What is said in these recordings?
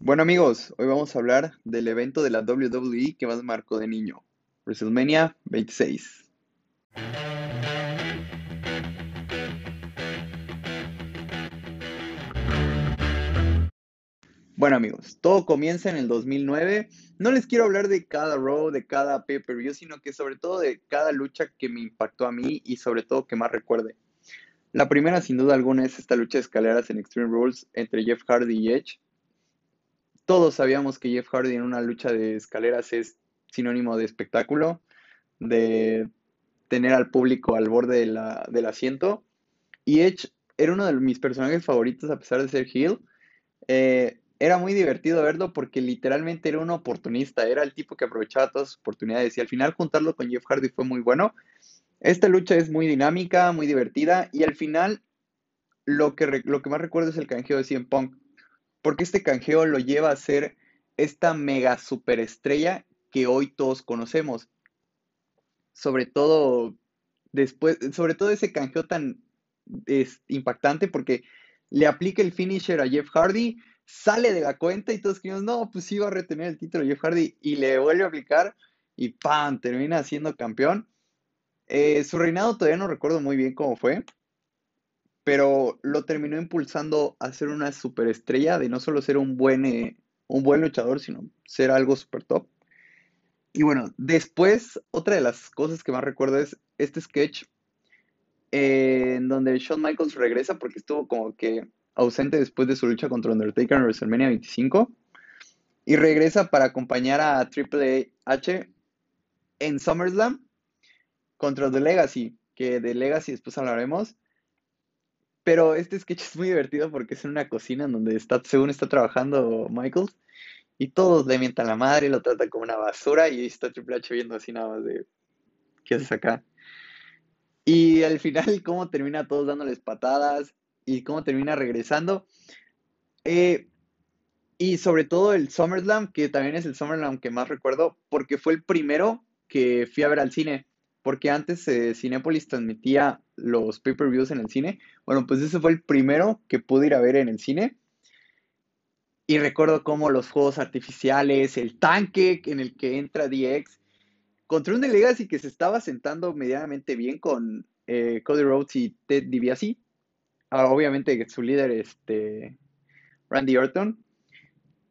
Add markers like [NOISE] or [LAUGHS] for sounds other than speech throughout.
Bueno amigos, hoy vamos a hablar del evento de la WWE que más marcó de niño, WrestleMania 26. Bueno amigos, todo comienza en el 2009. No les quiero hablar de cada Raw, de cada pay-per-view, sino que sobre todo de cada lucha que me impactó a mí y sobre todo que más recuerde. La primera sin duda alguna es esta lucha de escaleras en Extreme Rules entre Jeff Hardy y Edge. Todos sabíamos que Jeff Hardy en una lucha de escaleras es sinónimo de espectáculo, de tener al público al borde del asiento. Y Edge era uno de mis personajes favoritos a pesar de ser heel. Eh, era muy divertido verlo porque literalmente era un oportunista, era el tipo que aprovechaba todas sus oportunidades y al final juntarlo con Jeff Hardy fue muy bueno. Esta lucha es muy dinámica, muy divertida y al final lo que, más recuerdo es el canjeo de CM Punk, porque este canjeo lo lleva a ser esta mega superestrella que hoy todos conocemos. Sobre todo después, sobre todo ese canjeo tan impactante porque le aplica el finisher a Jeff Hardy, sale de la cuenta y todos creemos, no, pues sí va a retener el título Jeff Hardy y le vuelve a aplicar y ¡pam! termina siendo campeón. Eh, su reinado todavía no recuerdo muy bien cómo fue, pero lo terminó impulsando a ser una superestrella, de no solo ser un buen, eh, un buen luchador, sino ser algo super top. Y bueno, después, otra de las cosas que más recuerdo es este sketch eh, en donde Shawn Michaels regresa porque estuvo como que ausente después de su lucha contra Undertaker en WrestleMania 25. Y regresa para acompañar a Triple H en SummerSlam contra The Legacy, que de Legacy después hablaremos. Pero este sketch es muy divertido porque es en una cocina en donde está, según está trabajando Michaels, y todos le mientan la madre, lo tratan como una basura, y está Triple H viendo así nada más de, ¿qué haces acá? Y al final, [LAUGHS] cómo termina todos dándoles patadas, y cómo termina regresando. Eh, y sobre todo el SummerSlam, que también es el SummerSlam que más recuerdo, porque fue el primero que fui a ver al cine. Porque antes eh, Cinepolis transmitía los pay-per-views en el cine. Bueno, pues ese fue el primero que pude ir a ver en el cine. Y recuerdo cómo los juegos artificiales, el tanque en el que entra DX, contra un Legacy que se estaba sentando medianamente bien con eh, Cody Rhodes y Ted DiBiase. Ah, obviamente su líder, este, Randy Orton.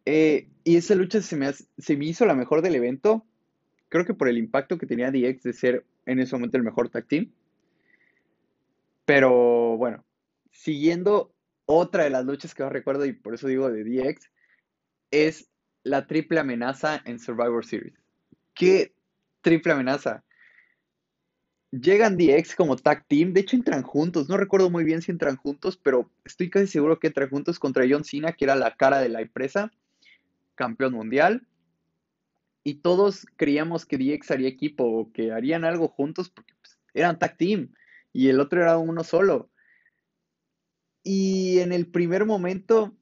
Eh, y esa lucha se me, se me hizo la mejor del evento. Creo que por el impacto que tenía DX de ser en ese momento el mejor tag team. Pero bueno, siguiendo otra de las luchas que más recuerdo y por eso digo de DX, es la triple amenaza en Survivor Series. ¿Qué triple amenaza? llegan DX como tag team. De hecho, entran juntos. No recuerdo muy bien si entran juntos, pero estoy casi seguro que entran juntos contra John Cena, que era la cara de la empresa, campeón mundial. Y todos creíamos que DX haría equipo o que harían algo juntos porque pues, eran tag team y el otro era uno solo. Y en el primer momento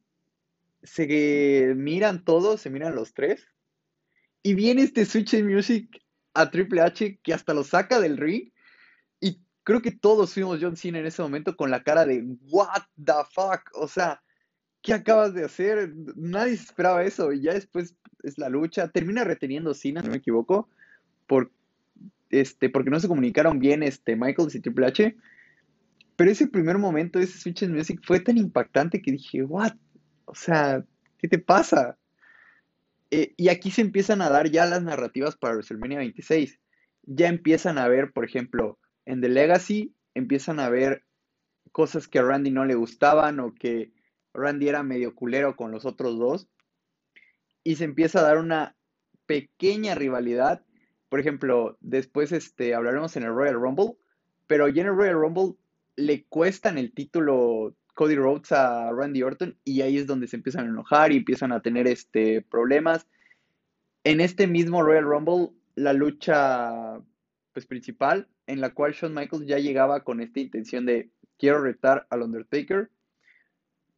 se miran todos, se miran los tres. Y viene este Switch Music a Triple H que hasta lo saca del ring creo que todos fuimos John Cena en ese momento con la cara de what the fuck, o sea, ¿qué acabas de hacer? Nadie esperaba eso y ya después es la lucha, termina reteniendo Cena, si no me equivoco, por, este, porque no se comunicaron bien este, Michaels y Triple H, pero ese primer momento, ese Switch in Music fue tan impactante que dije, what, o sea, ¿qué te pasa? Eh, y aquí se empiezan a dar ya las narrativas para WrestleMania 26. Ya empiezan a ver, por ejemplo, en The Legacy empiezan a ver cosas que a Randy no le gustaban o que Randy era medio culero con los otros dos. Y se empieza a dar una pequeña rivalidad. Por ejemplo, después este, hablaremos en el Royal Rumble, pero ya en el Royal Rumble le cuestan el título Cody Rhodes a Randy Orton y ahí es donde se empiezan a enojar y empiezan a tener este, problemas. En este mismo Royal Rumble, la lucha pues, principal en la cual Shawn Michaels ya llegaba con esta intención de quiero retar al Undertaker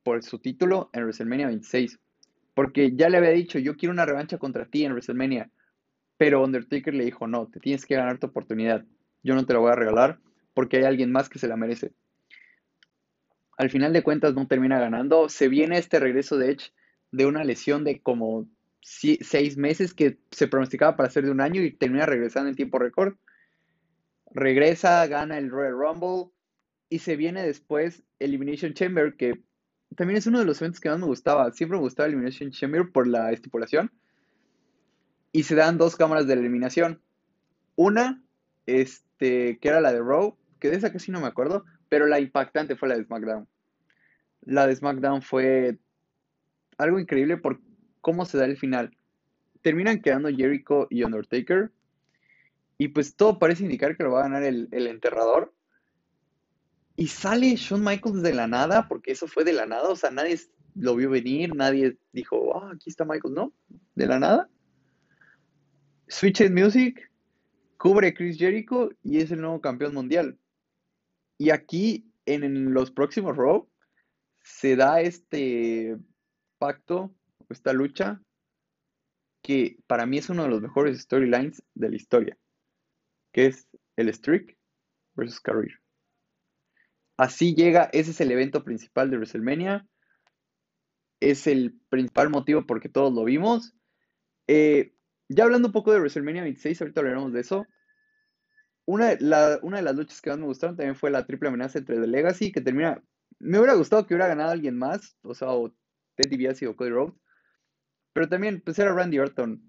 por su título en WrestleMania 26. Porque ya le había dicho, yo quiero una revancha contra ti en WrestleMania. Pero Undertaker le dijo, no, te tienes que ganar tu oportunidad. Yo no te la voy a regalar porque hay alguien más que se la merece. Al final de cuentas no termina ganando. Se viene este regreso de Edge de una lesión de como seis meses que se pronosticaba para ser de un año y termina regresando en tiempo récord. Regresa, gana el Royal Rumble y se viene después Elimination Chamber, que también es uno de los eventos que más me gustaba. Siempre me gustaba Elimination Chamber por la estipulación. Y se dan dos cámaras de eliminación. Una, este, que era la de Raw, que de esa casi no me acuerdo, pero la impactante fue la de SmackDown. La de SmackDown fue algo increíble por cómo se da el final. Terminan quedando Jericho y Undertaker. Y pues todo parece indicar que lo va a ganar el, enterrador. Y sale Shawn Michaels de la nada, porque eso fue de la nada. O sea, nadie lo vio venir, nadie dijo, ah, aquí está Michaels. No, de la nada. Switches Music, cubre Chris Jericho y es el nuevo campeón mundial. Y aquí, en, los próximos Raw, se da este pacto, esta lucha, que para mí es uno de los mejores storylines de la historia, que es el Streak versus Career. Así llega, ese es el evento principal de WrestleMania, es el principal motivo porque todos lo vimos. Eh, ya hablando un poco de WrestleMania 26, ahorita hablaremos de eso. Una, una de las luchas que más me gustaron también fue la triple amenaza entre The Legacy, que termina. Me hubiera gustado que hubiera ganado alguien más, o sea, o Ted DiBiase o Cody Rhodes. Pero también, pues era Randy Orton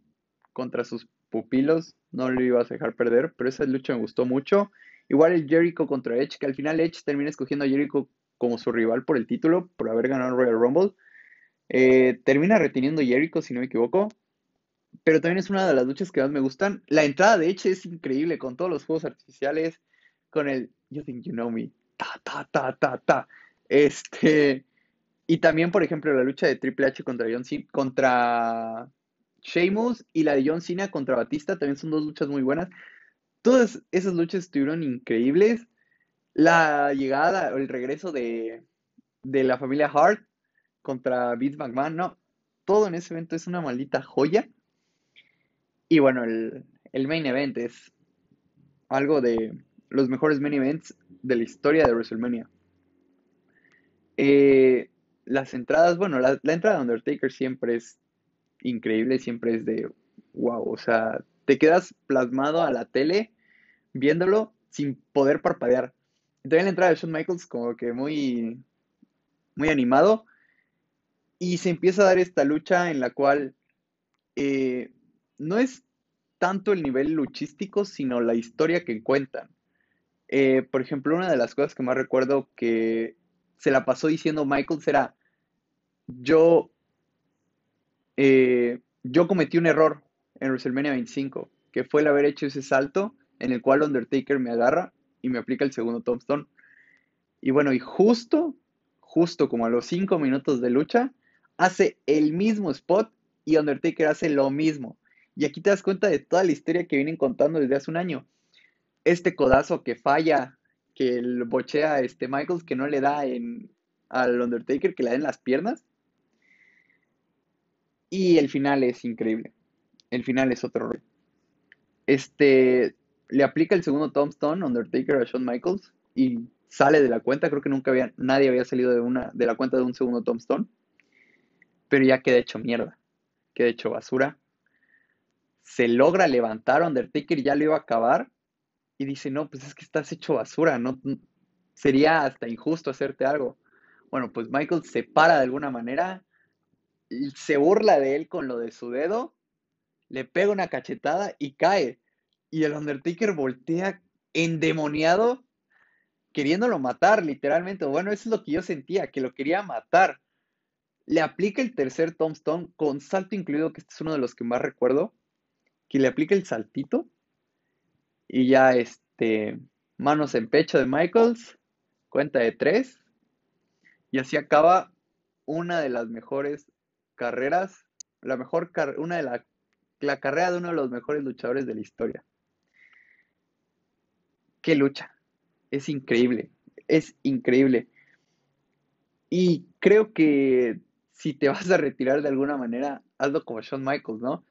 contra sus pupilos, no lo ibas a dejar perder, pero esa lucha me gustó mucho. Igual el Jericho contra Edge, que al final Edge termina escogiendo a Jericho como su rival por el título, por haber ganado Royal Rumble. Eh, termina reteniendo Jericho, si no me equivoco. Pero también es una de las luchas que más me gustan. La entrada de Edge es increíble, con todos los juegos artificiales, con el You Think You Know Me, ta, ta, ta, ta, ta. Este, y también, por ejemplo, la lucha de Triple H contra John contra Sheamus y la de John Cena contra Batista también son dos luchas muy buenas. Todas esas luchas estuvieron increíbles. La llegada, o el regreso de, de la familia Hart contra Vince McMahon, no. Todo en ese evento es una maldita joya. Y bueno, el, el main event es algo de los mejores main events de la historia de WrestleMania. Eh, las entradas, bueno, la, entrada de Undertaker siempre es increíble, siempre es de wow, o sea, te quedas plasmado a la tele viéndolo sin poder parpadear. También la entrada de Shawn Michaels como que muy, muy animado y se empieza a dar esta lucha en la cual eh, no es tanto el nivel luchístico, sino la historia que cuentan. Eh, por ejemplo, una de las cosas que más recuerdo que se la pasó diciendo Michaels era, yo, eh, yo cometí un error en WrestleMania 25, que fue el haber hecho ese salto en el cual Undertaker me agarra y me aplica el segundo tombstone. Y bueno, y justo, justo como a los 5 minutos de lucha, hace el mismo spot y Undertaker hace lo mismo. Y aquí te das cuenta de toda la historia que vienen contando desde hace un año. Este codazo que falla, que el bochea este Michaels, que no le da al Undertaker, que le da en las piernas. Y el final es increíble. El final es otro rey. Este le aplica el segundo Tombstone Undertaker a Shawn Michaels y sale de la cuenta. Creo que nunca había, nadie había salido de una, de la cuenta de un segundo Tombstone. Pero ya queda hecho mierda. Queda hecho basura. Se logra levantar Undertaker, ya lo iba a acabar. Y dice, no, pues es que estás hecho basura. No, sería hasta injusto hacerte algo. Bueno, pues Michael se para de alguna manera se burla de él con lo de su dedo, le pega una cachetada y cae. Y el Undertaker voltea endemoniado, queriéndolo matar, literalmente. Bueno, eso es lo que yo sentía, que lo quería matar. Le aplica el tercer tombstone con salto incluido, que este es uno de los que más recuerdo. Que le aplica el saltito. Y ya este. Manos en pecho de Michaels. Cuenta de tres. Y así acaba una de las mejores carreras, la mejor una de la, la carrera de uno de los mejores luchadores de la historia. Qué lucha. Es increíble. Es increíble. Y creo que si te vas a retirar de alguna manera, hazlo como Shawn Michaels, ¿no?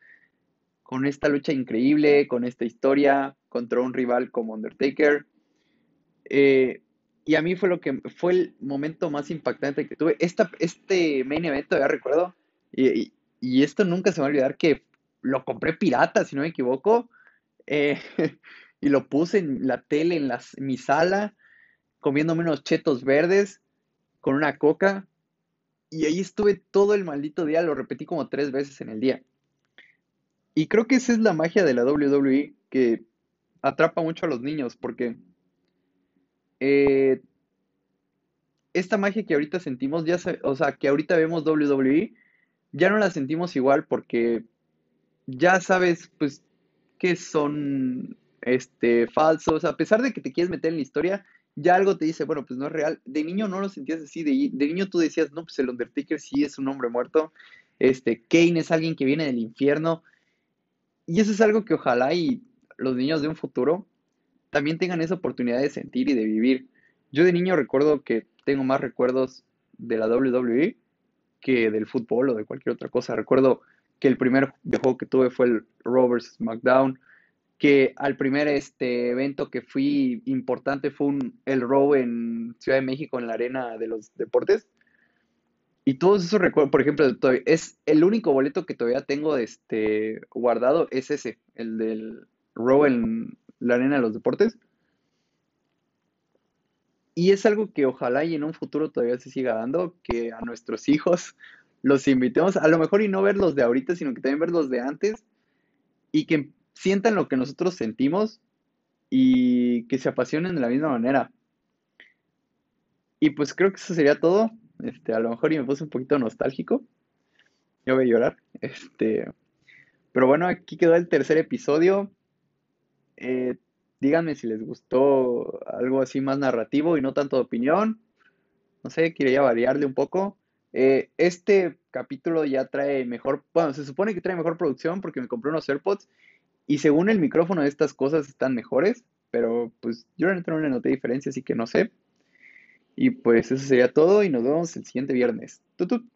Con esta lucha increíble, con esta historia, contra un rival como Undertaker. Eh, y a mí fue lo que fue el momento más impactante que tuve. Esta, este main event, ya recuerdo, Y, y esto nunca se me va a olvidar que lo compré pirata, si no me equivoco, eh, [LAUGHS] y lo puse en la tele, en, las, en mi sala, comiéndome unos chetos verdes con una coca, y ahí estuve todo el maldito día, lo repetí como tres veces en el día. Y creo que esa es la magia de la WWE, que atrapa mucho a los niños, porque eh, esta magia que ahorita sentimos, ya sa- o sea, que ahorita vemos WWE, ya no la sentimos igual porque ya sabes, pues, que son, este, falsos, a pesar de que te quieres meter en la historia, ya algo te dice, bueno, pues no es real. De niño no lo sentías así, de, de niño tú decías, no, pues el Undertaker sí es un hombre muerto, este, Kane es alguien que viene del infierno, y eso es algo que ojalá y los niños de un futuro también tengan esa oportunidad de sentir y de vivir. Yo de niño recuerdo que tengo más recuerdos de la WWE que del fútbol o de cualquier otra cosa. Recuerdo que el primer videojuego que tuve fue el vs. SmackDown, que al primer este evento que fui importante fue un, el Raw en Ciudad de México en la Arena de los Deportes. Y todos esos recuerdos, por ejemplo, es el único boleto que todavía tengo este guardado es ese, el del Raw en la Arena de los Deportes. Y es algo que ojalá y en un futuro todavía se siga dando, que a nuestros hijos los invitemos, a lo mejor y no verlos de ahorita, sino que también verlos de antes y que sientan lo que nosotros sentimos y que se apasionen de la misma manera. Y pues creo que eso sería todo. Este, a lo mejor y me puse un poquito nostálgico. Yo voy a llorar. Este, pero bueno, aquí quedó el tercer episodio. Eh, díganme si les gustó algo así más narrativo y no tanto de opinión. No sé, quería variarle un poco. Eh, este capítulo ya trae mejor, bueno, se supone que trae mejor producción porque me compré unos AirPods y según el micrófono estas cosas están mejores, pero pues yo realmente no le noté diferencia, así que no sé. Y pues eso sería todo y nos vemos el siguiente viernes. Tutut.